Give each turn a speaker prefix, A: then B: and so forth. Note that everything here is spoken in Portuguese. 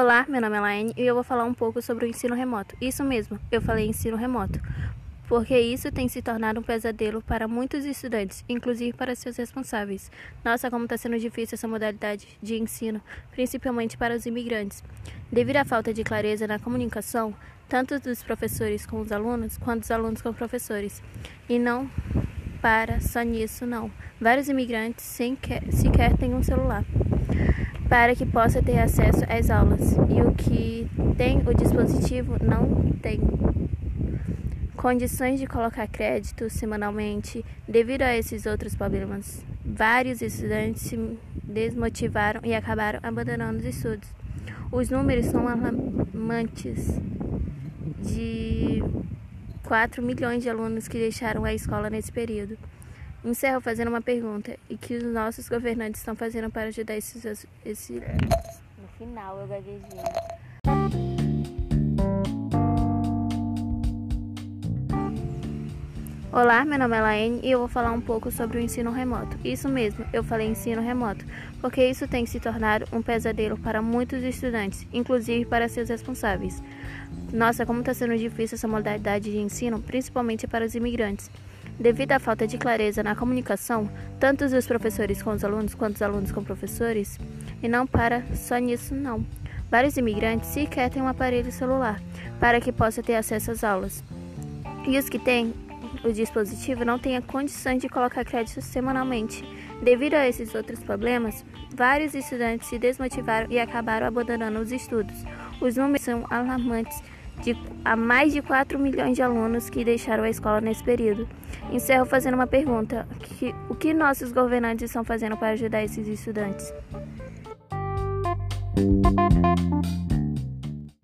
A: Olá, meu nome é Laine e eu vou falar um pouco sobre o ensino remoto. Isso mesmo, eu falei ensino remoto, porque isso tem se tornado um pesadelo para muitos estudantes, inclusive para seus responsáveis. Nossa, como está sendo difícil essa modalidade de ensino, principalmente para os imigrantes. Devido à falta de clareza na comunicação, tanto dos professores com os alunos, quanto dos alunos com os professores. E não para só nisso, não. Vários imigrantes sequer, sequer têm um celular para que possa ter acesso às aulas e o que tem o dispositivo não tem condições de colocar crédito semanalmente. Devido a esses outros problemas, vários estudantes se desmotivaram e acabaram abandonando os estudos. Os números são alarmantes de 4 milhões de alunos que deixaram a escola nesse período. Encerro fazendo uma pergunta e que os nossos governantes estão fazendo para ajudar esses. Esse...
B: No final eu gaguejei.
A: Olá, meu nome é Laine e eu vou falar um pouco sobre o ensino remoto. Isso mesmo, eu falei ensino remoto, porque isso tem se tornado um pesadelo para muitos estudantes, inclusive para seus responsáveis. Nossa, como está sendo difícil essa modalidade de ensino, principalmente para os imigrantes. Devido à falta de clareza na comunicação, tanto dos professores com os alunos quanto os alunos com professores, e não para só nisso não. Vários imigrantes sequer têm um aparelho celular para que possa ter acesso às aulas. E os que têm o dispositivo não têm a condição de colocar crédito semanalmente. Devido a esses outros problemas, vários estudantes se desmotivaram e acabaram abandonando os estudos. Os números são alarmantes de a mais de 4 milhões de alunos que deixaram a escola nesse período. Encerro fazendo uma pergunta: que, o que nossos governantes estão fazendo para ajudar esses estudantes?